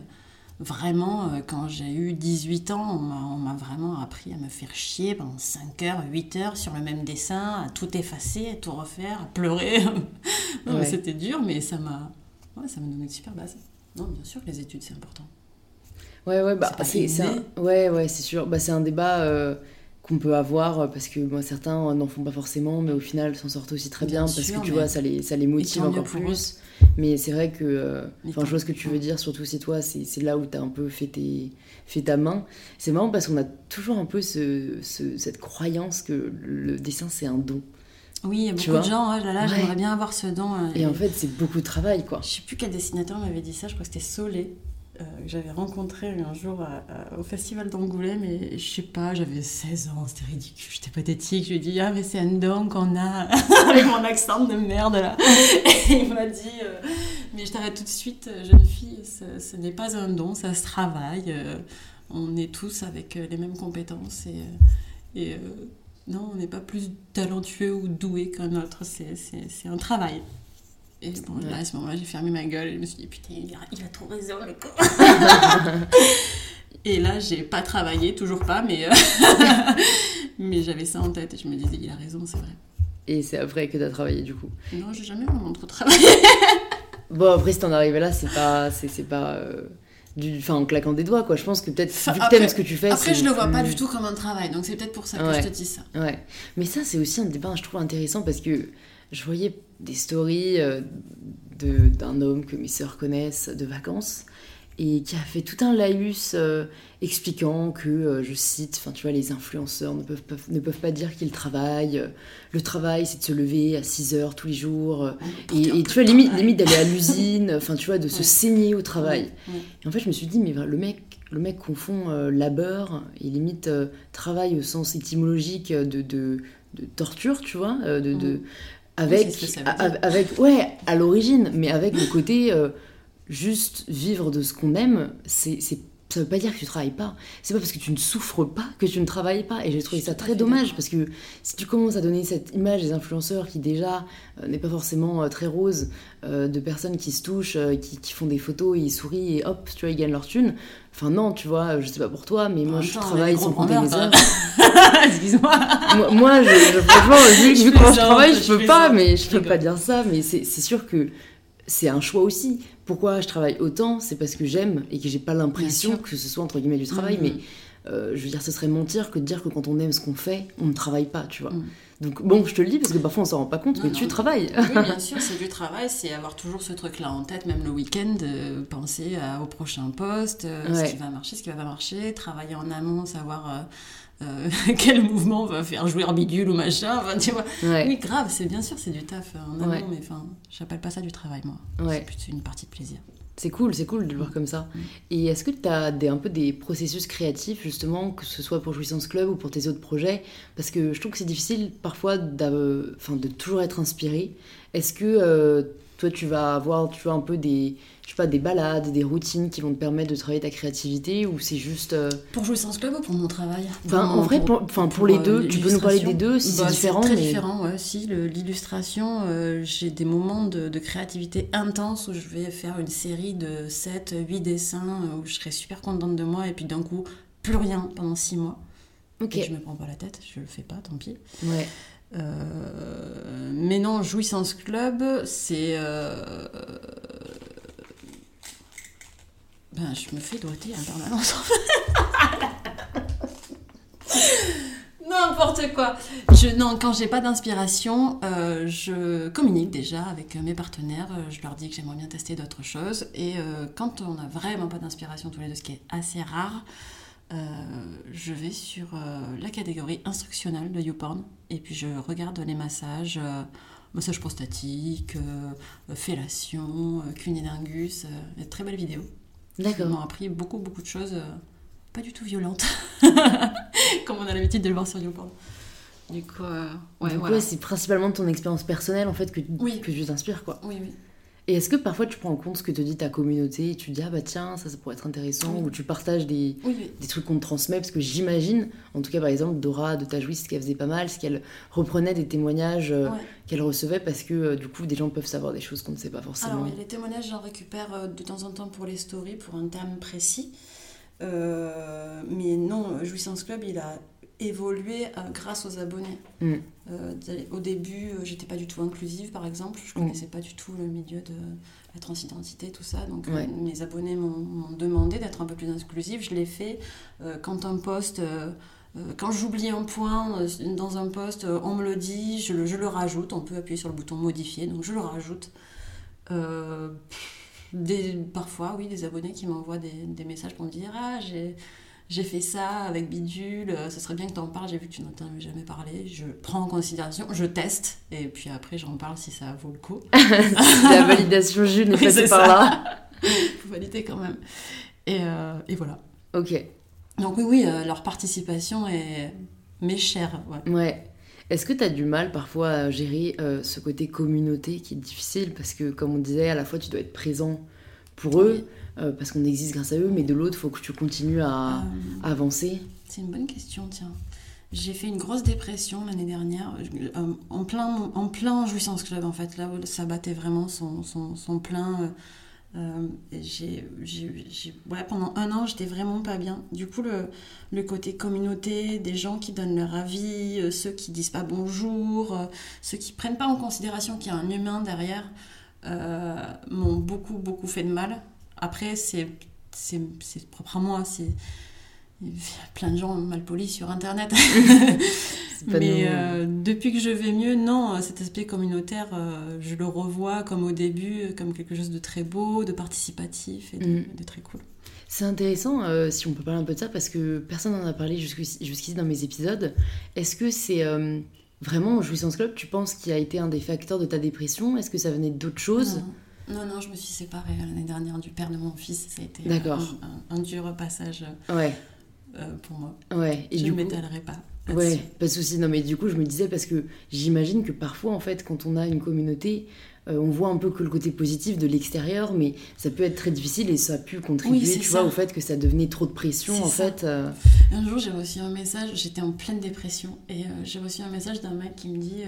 vraiment, quand j'ai eu 18 ans, on m'a vraiment appris à me faire chier pendant 5 heures, 8 heures sur le même dessin, à tout effacer, à tout refaire, à pleurer. C'était dur, mais ça m'a ouais, ça donné une super base. Non, bien sûr que les études, c'est important. Ouais, ouais, bah, c'est ouais, ouais, c'est sûr. Bah, c'est un débat qu'on peut avoir euh, parce que certains n'en font pas forcément mais au final s'en sortent aussi très bien, parce que tu vois ça les, ça les motive encore plus mais c'est vrai que euh, enfin je vois ce que tu veux dire surtout si toi c'est là où tu as un peu fait, tes, fait ta main c'est marrant parce qu'on a toujours un peu ce, cette croyance que le dessin c'est un don oui, il y a beaucoup de gens, oh là là, j'aimerais bien avoir ce don. Euh, et, en fait, c'est beaucoup de travail, quoi. Je sais plus quel dessinateur m'avait dit ça, je crois que c'était Solé. Euh, que j'avais rencontré un jour au festival d'Angoulême et je sais pas, j'avais 16 ans, c'était ridicule, j'étais pathétique. Je lui ai dit, ah, mais c'est un don qu'on a avec mon accent de merde là. Et il m'a dit, euh, mais je t'arrête tout de suite, jeune fille, ce, n'est pas un don, ça se travaille. Euh, on est tous avec les mêmes compétences et, et non, on n'est pas plus talentueux ou doué qu'un autre, c'est un travail. Et bon, là, à ce moment-là, j'ai fermé ma gueule et je me suis dit, putain, il a, il a trop raison, le con. et là, j'ai pas travaillé, toujours pas, mais, euh, mais j'avais ça en tête et je me disais, il a raison, c'est vrai. Et c'est après que tu as travaillé, du coup? Non, j'ai jamais vraiment trop travaillé. bon, après, si t'en arrives là, c'est pas. C'est pas euh, du, enfin, en claquant des doigts, quoi. Je pense que peut-être, vu que t'aimes ce que tu fais. Après, je le vois pas du tout comme un travail, donc c'est peut-être pour ça que je te dis ça. Ouais. Mais ça, c'est aussi un débat, je trouve intéressant parce que je voyais des stories euh, d'un homme que mes sœurs connaissent de vacances et qui a fait tout un laïus euh, expliquant que, euh, je cite, enfin tu vois, les influenceurs ne peuvent, ne peuvent pas dire qu'ils travaillent. Le travail, c'est de se lever à 6 heures tous les jours. et, tu vois, limite, limite d'aller à l'usine, enfin tu vois, de se saigner au travail. Et en fait, je me suis dit, mais le mec, le mec confond labeur et limite travail au sens étymologique de, de, de torture, tu vois, de, de avec, avec ouais, à l'origine, mais avec le côté euh, juste vivre de ce qu'on aime, c'est ça veut pas dire que tu travailles pas. C'est pas parce que tu ne souffres pas que tu ne travailles pas. Et j'ai trouvé ça très dommage parce que si tu commences à donner cette image des influenceurs qui déjà euh, n'est pas forcément euh, très rose, de personnes qui se touchent, qui, qui, font des photos, ils sourient et hop, tu vois, ils gagnent leur thune. Enfin non, tu vois, je sais pas pour toi, mais moi je travaille sans compter mes heures. Excuse-moi. moi, je, franchement, vu, vu comment je travaille, je, peux pas, mais je peux pas dire ça. Mais c'est sûr que c'est un choix aussi. Pourquoi je travaille autant C'est parce que j'aime et que j'ai pas l'impression que ce soit entre guillemets du travail. Mm. Mais euh, je veux dire, ce serait mentir que de dire que quand on aime ce qu'on fait, on ne travaille pas, tu vois. Mm. Donc bon, je te le dis parce que parfois on s'en rend pas compte, mais tu travailles. Oui, bien sûr, c'est du travail, c'est avoir toujours ce truc-là en tête, même le week-end, euh, penser au prochain poste, euh, ce qui va marcher, ce qui va pas marcher, travailler en amont, savoir euh, quel mouvement va faire jouer bidule ou machin. Enfin, tu vois. Oui, grave, c'est bien sûr, c'est du taf en amont, mais enfin, j'appelle pas ça du travail, moi. C'est plutôt une partie de plaisir. C'est cool, c'est cool de le voir comme ça. Mm. Et est-ce que tu as des, un peu des processus créatifs, justement, que ce soit pour Jouissance Club ou pour tes autres projets? Parce que je trouve que c'est difficile parfois de, de toujours être inspiré. Est-ce que euh, toi, tu vas avoir tu vois, un peu des, je sais pas, des balades, des routines qui vont te permettre de travailler ta créativité ou c'est juste. euh, Pour Jouissance Club ou pour mon travail Enfin, en vrai, pour, pour les euh, deux, tu peux nous parler des deux si Bah, c'est différent. très mais... différent, ouais. Si, l'illustration, euh, j'ai des moments de, de créativité intense où je vais faire une série de 7, 8 dessins où je serai super contente de moi et puis d'un coup, plus rien pendant 6 mois. Ok, Et je me prends pas la tête, je le fais pas, tant pis. ouais. Euh, mais non, Jouissance Club, c'est. euh, Ben, je me fais doigter en permanence. N'importe quoi. Je, non, quand j'ai pas d'inspiration, euh, je communique déjà avec mes partenaires. Je leur dis que j'aimerais bien tester d'autres choses. Et quand on n'a vraiment pas d'inspiration tous les deux, ce qui est assez rare, je vais sur euh, la catégorie instructionnelle de YouPorn et puis je regarde les massages, euh, massage prostatique, euh, fellation, euh, cunilingus, euh, des très belles vidéos qui m'ont D'accord. appris beaucoup beaucoup de choses, euh, pas du tout violentes, comme on a l'habitude de le voir sur YouPorn. Du coup, euh, ouais, voilà. c'est principalement ton expérience personnelle en fait que, Oui. que tu t'inspires quoi. Oui, oui. Et est-ce que parfois tu prends en compte ce que te dit ta communauté et tu te dis ah bah tiens ça ça pourrait être intéressant Oui. ou tu partages des, Oui, des trucs qu'on te transmet parce que j'imagine en tout cas par exemple Dora de Tajouis ce qu'elle faisait pas mal c'est qu'elle reprenait des témoignages euh, Ouais. qu'elle recevait parce que euh, du coup des gens peuvent savoir des choses qu'on ne sait pas forcément. Alors, les témoignages, j'en récupère euh, de temps en temps pour les stories, pour un terme précis. Euh, mais non, Jouissance Club, il a évolué euh, grâce aux abonnés. Mm. Euh, au début, euh, j'étais pas du tout inclusive, par exemple. Je Mm. connaissais pas du tout le milieu de la transidentité, tout ça. Donc, euh, Ouais. mes abonnés m'ont demandé d'être un peu plus inclusive. Je l'ai fait quand un poste. quand j'oublie un point dans un poste, on me le dit, je le, je le rajoute. On peut appuyer sur le bouton modifier, donc je le rajoute. Des, parfois, oui, des abonnés qui m'envoient des, des messages pour me dire Ah, j'ai, j'ai fait ça avec Bidule, euh, ce serait bien que tu en parles, j'ai vu que tu n'en avais jamais parlé. Je prends en considération, je teste, et puis après, j'en parle si ça vaut le coup. la validation Jules est Oui, par là. faut valider quand même. Et, euh, et voilà. Ok. Donc, oui, oui, euh, leur participation est m'est chère. Ouais. Ouais. Est-ce que tu as du mal parfois à gérer euh, ce côté communauté qui est difficile? Parce que comme on disait à la fois tu dois être présent pour eux euh, parce qu'on existe grâce à eux mais de l'autre il faut que tu continues à, Euh, à avancer. C'est une bonne question, tiens. J'ai fait une grosse dépression l'année dernière, euh, en, plein, en plein Jouissance Club, en fait, là où ça battait vraiment son, son, son plein. euh, j'ai, ouais, pendant un an, j'étais vraiment pas bien. Du coup, le, le côté communauté, des gens qui donnent leur avis, ceux qui disent pas bonjour, ceux qui prennent pas en considération qu'il y a un humain derrière, m'ont beaucoup, beaucoup fait de mal. Après, c'est, propre à moi, c'est il y a plein de gens mal polis sur Internet. Mais nous. euh, depuis que je vais mieux, non, cet aspect communautaire, euh, je le revois comme au début, euh, comme quelque chose de très beau, de participatif et de, de très cool. C'est intéressant euh, si on peut parler un peu de ça parce que personne n'en a parlé jusqu'ici dans mes épisodes. Est-ce que c'est euh, vraiment Jouissance Club tu penses qui a été un des facteurs de ta dépression? Est-ce que ça venait d'autres choses? Non. non, non, je me suis séparée l'année dernière du père de mon fils. Ça a été euh, un, un- un dur passage Ouais, euh, pour moi. ouais. Et je ne coup, m'étalerai pas. Ouais, pas de souci. Non, mais du coup, je me disais parce que j'imagine que parfois, en fait, quand on a une communauté, euh, on voit un peu que le côté positif de l'extérieur, mais ça peut être très difficile et ça a pu contribuer, Oui, tu ça. vois, au fait que ça devenait trop de pression, en ça. fait. euh, Un jour, j'ai reçu un message, j'étais en pleine dépression, et euh, j'ai reçu un message d'un mec qui me dit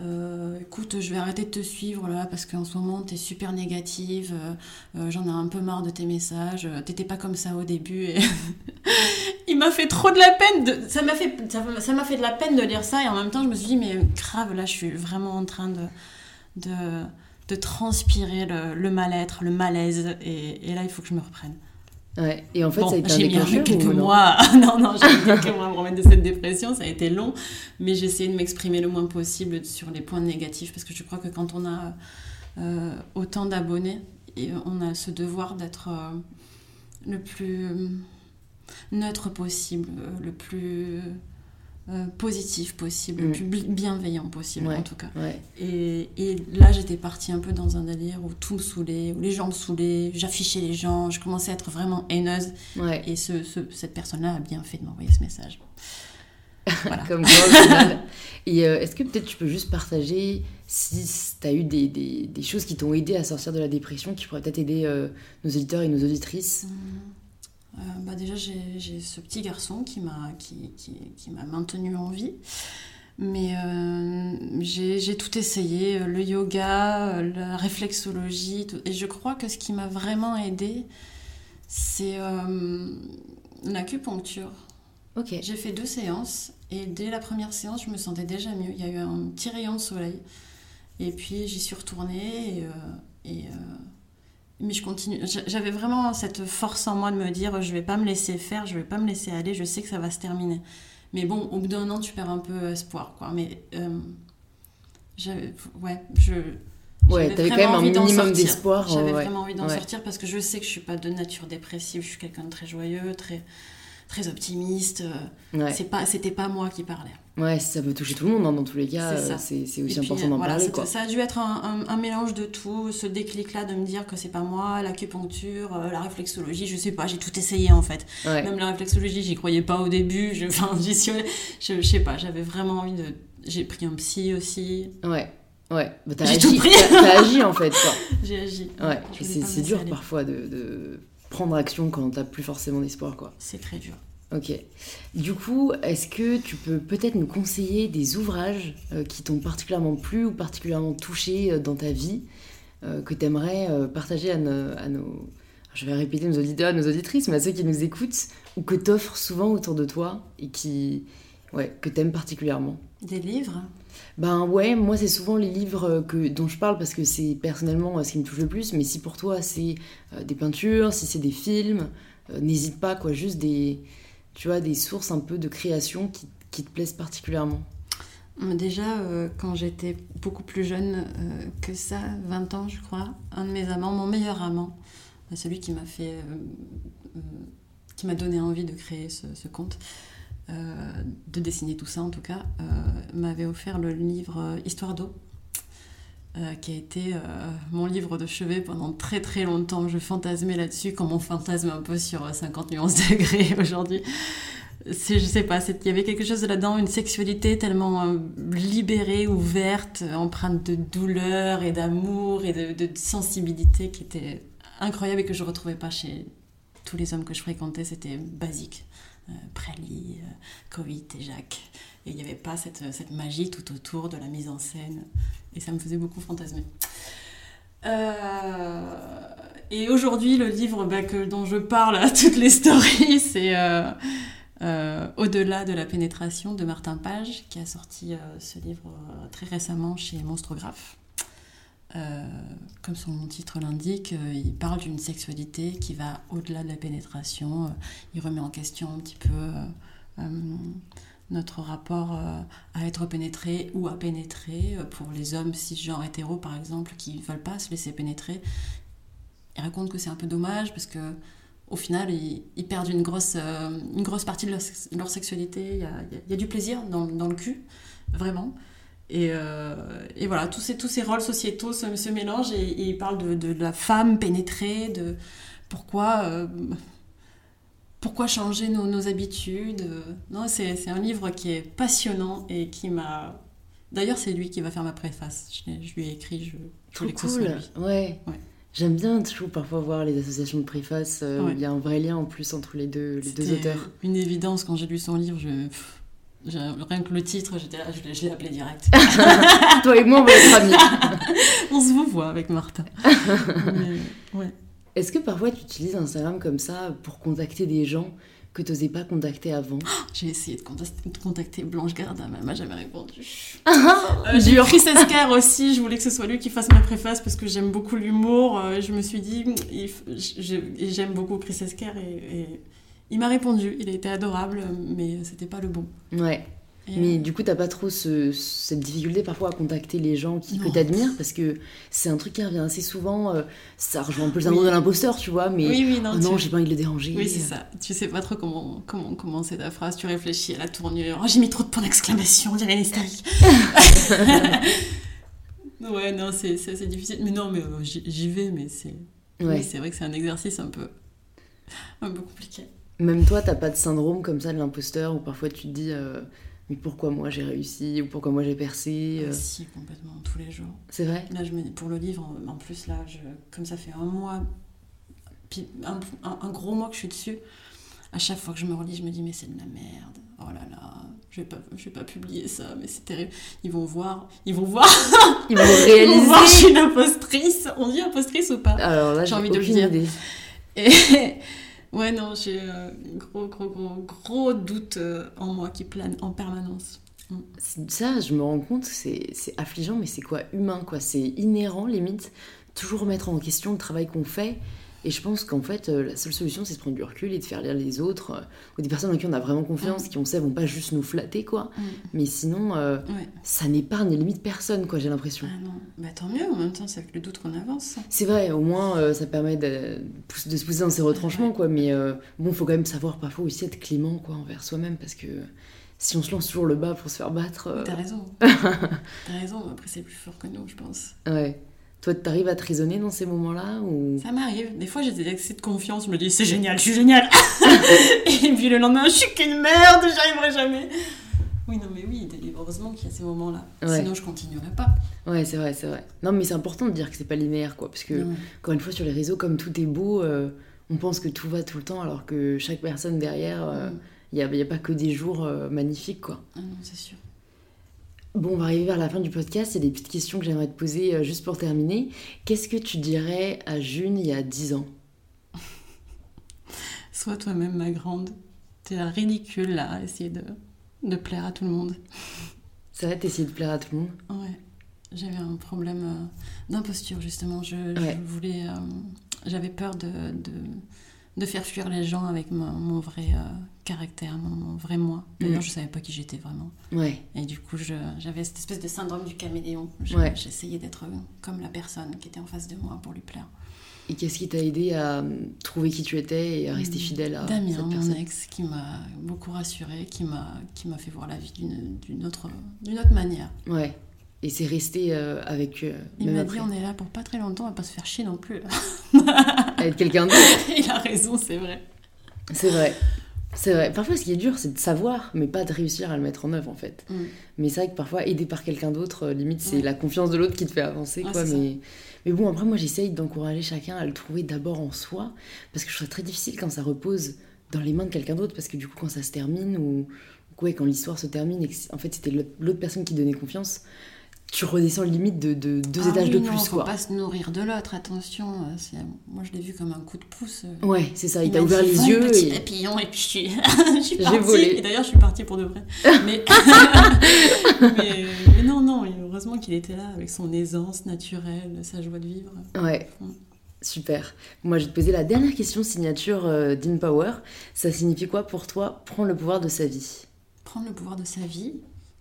euh, Écoute, je vais arrêter de te suivre là parce qu'en ce moment, t'es super négative, euh, euh, j'en ai un peu marre de tes messages, t'étais pas comme ça au début. Et... Il m'a fait trop de la peine, de... ça m'a fait, ça m'a- ça m'a fait de la peine de lire ça, et en même temps, je me suis dit, mais grave, là, je suis vraiment en train de. De de transpirer le, le mal-être, le malaise, et, et là il faut que je me reprenne. Ouais. Et en fait, Bon, ça a été j'ai mis un- quelques non mois. non, non, j'ai mis quelques mois à me remettre de cette dépression. Ça a été long, mais j'ai essayé de m'exprimer le moins possible sur les points négatifs parce que je crois que quand on a euh, autant d'abonnés, et on a ce devoir d'être euh, le plus euh, neutre possible, le plus euh, positif possible, Mm. le plus bi- bienveillant possible Ouais. en tout cas. Ouais. Et, et là, j'étais partie un peu dans un délire où tout me saoulait, où les gens me saoulaient, j'affichais les gens, je commençais à être vraiment haineuse. Ouais. Et ce, ce- cette personne-là a bien fait de m'envoyer ce message. Comme quoi, au final. Et euh, est-ce que peut-être tu peux juste partager si tu as eu des, des, des choses qui t'ont aidé à sortir de la dépression, qui pourraient peut-être aider euh, nos auditeurs et nos auditrices? Euh, bah déjà, j'ai ce petit garçon qui m'a qui, qui, qui m'a maintenu en vie. Mais euh, j'ai tout essayé, euh, le yoga, euh, la réflexologie. tout- et je crois que ce qui m'a vraiment aidé, c'est euh, l'acupuncture. Ok. J'ai fait deux séances et dès la première séance, je me sentais déjà mieux. Il y a eu un petit rayon de soleil. Et puis j'y suis retournée. Et, euh, et, mais je continue. J'a- J'avais vraiment cette force en moi de me dire je vais pas me laisser faire, je vais pas me laisser aller, je sais que ça va se terminer. Mais bon, au bout d'un an, tu perds un peu espoir. Quoi. Mais euh, j'avais. Ouais, je. Ouais, t'avais quand vraiment même un envie d'en minimum sortir. d'espoir. J'avais ouais. vraiment envie d'en Ouais. sortir parce que je sais que je suis pas de nature dépressive, je suis quelqu'un de très joyeux, très, très optimiste. euh, Ouais. c'est pas, c'était pas moi qui parlais. ouais, ça peut toucher tout le monde, hein, dans tous les cas, C'est aussi puis, important d'en voilà, parler. Quoi. Ça a dû être un, un- un mélange de tout, ce déclic-là de me dire que c'est pas moi, l'acupuncture, euh, la réflexologie, je sais pas, j'ai tout essayé en fait. Ouais. Même la réflexologie, j'y croyais pas au début, je, enfin, j'y suis je, je sais pas, j'avais vraiment envie de. J'ai pris un psy aussi, Ouais. Ouais. Bah, t'as J'ai agi, tout pris. t'as- t'as agi en fait. J'ai agi. Ouais. C'est dur aller. parfois de, de prendre action quand t'as plus forcément d'espoir. quoi. C'est très dur. Ok. Du coup, est-ce que tu peux peut-être nous conseiller des ouvrages euh, qui t'ont particulièrement plu ou particulièrement touché euh, dans ta vie, euh, que tu aimerais partager à nos, à nos- Je vais répéter nos auditeurs, nos auditrices, mais à ceux qui nous écoutent, ou que t'offres souvent autour de toi et qui, ouais, que t'aimes particulièrement? Des livres? Ben ouais, moi c'est souvent les livres euh, que, dont je parle parce que c'est personnellement euh, ce qui me touche le plus, mais si pour toi c'est euh, des peintures, si c'est des films, n'hésite pas, quoi, juste des, tu vois, des sources un peu de création qui, qui te plaisent particulièrement. Déjà, quand j'étais beaucoup plus jeune que ça, 20 ans je crois, un de mes amants, mon meilleur amant, euh, celui qui m'a fait, qui m'a donné envie de créer ce, ce conte, de dessiner tout ça en tout cas, euh, m'avait offert le livre euh, Histoire d'eau, euh, qui a été euh, mon livre de chevet pendant très très longtemps. Je fantasmais là-dessus, comme on fantasme un peu sur euh, 50 nuances degrés aujourd'hui. Je sais pas il y avait quelque chose là-dedans une sexualité tellement euh, libérée ouverte euh, empreinte de douleur et d'amour et de, de sensibilité qui était incroyable et que je retrouvais pas chez tous les hommes que je fréquentais. C'était basique euh, Préli, euh, Covid et Jacques et il n'y avait pas cette, magie tout autour de la mise en scène. Et ça me faisait beaucoup fantasmer. Euh, et aujourd'hui, le livre bah, dont je parle à toutes les stories, c'est Au-delà de la pénétration de Martin Page, qui a sorti ce livre très récemment chez Monstrographe. Euh, comme son titre l'indique, euh, il parle d'une sexualité qui va au-delà de la pénétration. Euh, il remet en question un petit peu notre rapport à être pénétré ou à pénétrer. Pour les hommes cisgenres hétéros, par exemple, qui ne veulent pas se laisser pénétrer, il raconte que c'est un peu dommage parce que au final, ils, perdent une grosse, une grosse partie de leur, sex- leur sexualité. Il y a, du plaisir dans le cul, vraiment. Et, euh, et voilà, tous ces, tous ces rôles sociétaux se, se mélangent et, et il parle de, de la femme pénétrée, de pourquoi, euh, pourquoi changer nos, nos habitudes. Non, c'est c'est un livre qui est passionnant et qui m'a... D'ailleurs, c'est lui qui va faire ma préface. Je, lui ai écrit, je Trop cool. Ouais. Ouais. J'aime bien toujours parfois voir les associations de préface. euh, Ouais. Il y a un vrai lien en plus entre les deux, les deux auteurs. une évidence quand j'ai lu son livre. Je... pff, Rien que le titre, j'étais là, je l'ai- appelé direct. Toi et moi, on va être amis. On se vous voit avec Martin. Mais, ouais. Est-ce que parfois tu utilises Instagram comme ça pour contacter des gens que tu n'osais pas contacter avant? J'ai essayé de contacter, de contacter Blanche Gardin, mais elle m'a jamais répondu. Euh, j'ai. Chris Esquire aussi, je voulais que ce soit lui qui fasse ma préface parce que j'aime beaucoup l'humour. Euh, je me suis dit, j'aime beaucoup Chris Esquire et, et il m'a répondu. Il a été adorable, mais c'était pas le bon. Ouais. Et, Mais du coup, t'as pas trop ce- cette difficulté parfois à contacter les gens qui, que t'admires parce que c'est un truc qui revient assez souvent. euh, ça rejoint un peu le syndrome Oui. de l'imposteur, tu vois, mais oui, oui, non, oh non, j'ai pas envie de le déranger. Oui, c'est ça. Tu sais pas trop comment, comment commencer ta phrase. Tu réfléchis à la tournure. Oh, j'ai mis trop de points d'exclamation, on dirait une hystérique. ouais, non, c'est assez difficile. Mais non, mais euh, j'y vais, mais c'est Ouais. c'est vrai que c'est un exercice un peu, un peu compliqué. Même toi, t'as pas de syndrome comme ça de l'imposteur où parfois tu te dis, euh, mais pourquoi moi j'ai réussi ou pourquoi moi j'ai percé Ah, euh, Si, complètement, tous les jours. C'est vrai? Là, je me, pour le livre, en plus, là, je, comme ça fait un mois, puis un, un- un gros mois que je suis dessus, à chaque fois que je me relis, je me dis, mais c'est de la merde. Oh là là, je vais pas, je vais pas publier ça, mais c'est terrible. Ils vont voir, ils vont voir, Ils vont ils vont voir, je réaliser suis une impostrice. On dit impostrice ou pas? Alors là, J'ai envie de le dire. idée. Et ouais, non, j'ai un gros, gros, gros, gros doute euh, en moi qui plane en permanence. C'est- Ça, je me rends compte, c'est affligeant, mais c'est quoi Humain, quoi? C'est inhérent, limite? Toujours remettre en question le travail qu'on fait. Et je pense qu'en fait, euh, la seule solution, c'est de prendre du recul et de faire lire les autres, euh, ou des personnes en qui on a vraiment confiance, qui on sait vont pas juste nous flatter, quoi. Mais sinon, euh, Ouais. ça n'épargne limite personne, quoi, j'ai l'impression. Ah non, bah tant mieux, en même temps, c'est avec le doute qu'on avance. C'est vrai, au moins, euh, ça permet de, de se pousser dans ses retranchements, quoi. Mais bon, faut quand même savoir parfois aussi être clément, quoi, envers soi-même, parce que si on se lance toujours le bas pour se faire battre, T'as raison. T'as raison, après c'est plus fort que nous, je pense. ouais. Toi, t'arrives à te raisonner dans ces moments-là ou... Ça m'arrive. Des fois, j'ai des excès de confiance. Je me dis, c'est génial, je suis génial. Et puis le lendemain, je suis qu'une merde, j'y arriverai jamais. Oui, non, mais oui, heureusement qu'il y a ces moments-là. Ouais. Sinon, je continuerai pas. Ouais, c'est vrai, c'est vrai. Non, mais c'est important de dire que c'est pas linéaire, quoi. Parce que, Non. encore une fois, sur les réseaux, comme tout est beau, euh, on pense que tout va tout le temps, alors que chaque personne derrière, Mm. il n'y a, y a pas que des jours euh, magnifiques, quoi. Ah non, c'est sûr. Bon, on va arriver vers la fin du podcast. Il y a des petites questions que j'aimerais te poser euh, juste pour terminer. Qu'est-ce que tu dirais à June il y a 10 ans? Sois toi-même, ma grande. T'es ridicule, là, à essayer de, de plaire à tout le monde. C'est vrai, t'essayais de plaire à tout le monde? Ouais. J'avais un problème euh, d'imposture, justement. Je, voulais. euh, J'avais peur de, de, de faire fuir les gens avec mon, mon vrai caractère, mon, mon vrai moi. D'ailleurs, Mm. je savais pas qui j'étais vraiment. Ouais, Et du coup, j'avais cette espèce de syndrome du caméléon. Je- Ouais. J'essayais d'être comme la personne qui était en face de moi pour lui plaire. Et qu'est-ce qui t'a aidé à euh, trouver qui tu étais et à rester Mm. fidèle à Damien, cette mon personne? ex, qui m'a beaucoup rassurée, qui m'a qui m'a fait voir la vie d'une autre, d'une autre manière. Ouais. Et c'est resté euh, avec eux, Il m'a dit on est là pour pas très longtemps, on va pas se faire chier non plus. Avec quelqu'un d'autre. Il a raison, c'est vrai. C'est vrai. C'est vrai. Parfois, ce qui est dur, c'est de savoir, mais pas de réussir à le mettre en œuvre, en fait. Mm. Mais c'est vrai que parfois, aidé par quelqu'un d'autre, euh, limite, c'est Ouais. la confiance de l'autre qui te fait avancer, Ouais, quoi. Mais... mais bon, après, moi, j'essaye d'encourager chacun à le trouver d'abord en soi, parce que je trouve ça très difficile quand ça repose dans les mains de quelqu'un d'autre, parce que du coup, quand ça se termine, ou, ouais, quand l'histoire se termine, et que en fait, c'était l'autre personne qui donnait confiance, tu redescends limite de, de deux Ah étages oui, de non, plus, faut quoi. pas se nourrir de l'autre, attention. euh, Moi, je l'ai vu comme un coup de pouce. euh. Ouais, c'est ça, il, Il t'a ouvert les yeux. petit Et... papillon, et puis je suis, je suis J'ai partie. volé. Et d'ailleurs, je suis partie pour de vrai. Mais, mais, mais non, non, heureusement qu'il était là avec son aisance naturelle, sa joie de vivre. Ouais. Mm. Super. Moi, je vais te poser la dernière question signature euh, d'InPower. Ça signifie quoi pour toi prendre le pouvoir de sa vie? Prendre le pouvoir de sa vie,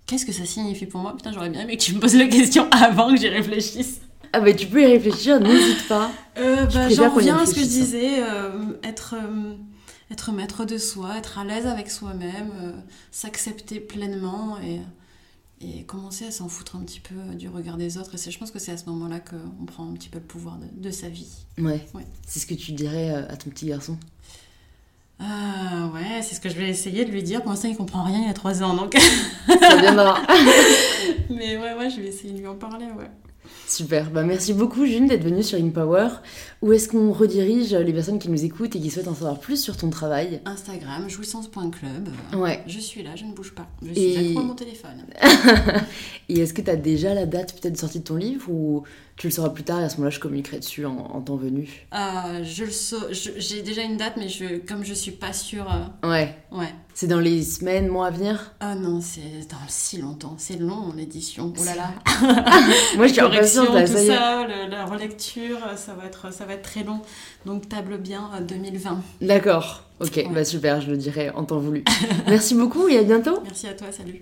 qu'est-ce que ça signifie pour moi? Putain, j'aurais bien aimé que tu me poses la question avant que j'y réfléchisse. Ah bah tu peux y réfléchir, n'hésite pas. Euh, bah, J'en reviens à ce que je hein. disais, euh, être, euh, être maître de soi, être à l'aise avec soi-même, euh, s'accepter pleinement et, et commencer à s'en foutre un petit peu du regard des autres. Et je pense que c'est à ce moment-là qu'on prend un petit peu le pouvoir de, de sa vie. Ouais. Ouais. C'est ce que tu dirais à ton petit garçon? Ah ouais, c'est ce que je vais essayer de lui dire. Pour l'instant, il comprend rien, il a 3 ans, donc... Ça viendra. Mais ouais, ouais, je vais essayer de lui en parler, ouais. Super. Bah merci beaucoup June d'être venue sur InPower. Où est-ce qu'on redirige les personnes qui nous écoutent et qui souhaitent en savoir plus sur ton travail? Instagram, jouissance.club. Ouais. Je suis là, je ne bouge pas. Je Et- suis accro à mon téléphone. Et est-ce que tu as déjà la date peut-être de sortie de ton livre ou tu le sauras plus tard et à ce moment-là je communiquerai dessus en, en temps venu Euh, je le J'ai déjà une date, mais je, comme je suis pas sûre. euh, Ouais. ouais. C'est dans les semaines, mois à venir? Ah non, c'est dans si longtemps. C'est long, mon édition. Oh là là. Moi je suis Correction, tout ça ça, le- la relecture, ça va, être, ça va être très long. Donc table bien euh, 2020. D'accord. Ok, Ouais. bah super, je le dirai en temps voulu. Merci beaucoup et à bientôt. Merci à toi, salut.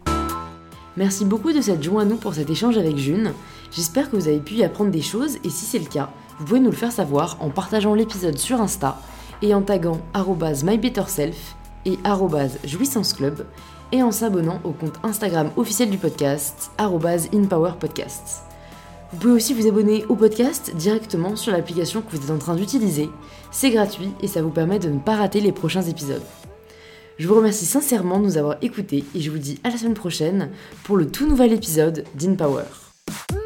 Merci beaucoup de s'être joint à nous pour cet échange avec June. J'espère que vous avez pu y apprendre des choses et si c'est le cas, vous pouvez nous le faire savoir en partageant l'épisode sur Insta et en taguant mybetterself et jouissanceclub et en s'abonnant au compte Instagram officiel du podcast arrobase inpowerpodcasts. Vous pouvez aussi vous abonner au podcast directement sur l'application que vous êtes en train d'utiliser. C'est gratuit et ça vous permet de ne pas rater les prochains épisodes. Je vous remercie sincèrement de nous avoir écoutés et je vous dis à la semaine prochaine pour le tout nouvel épisode d'InPower. Power.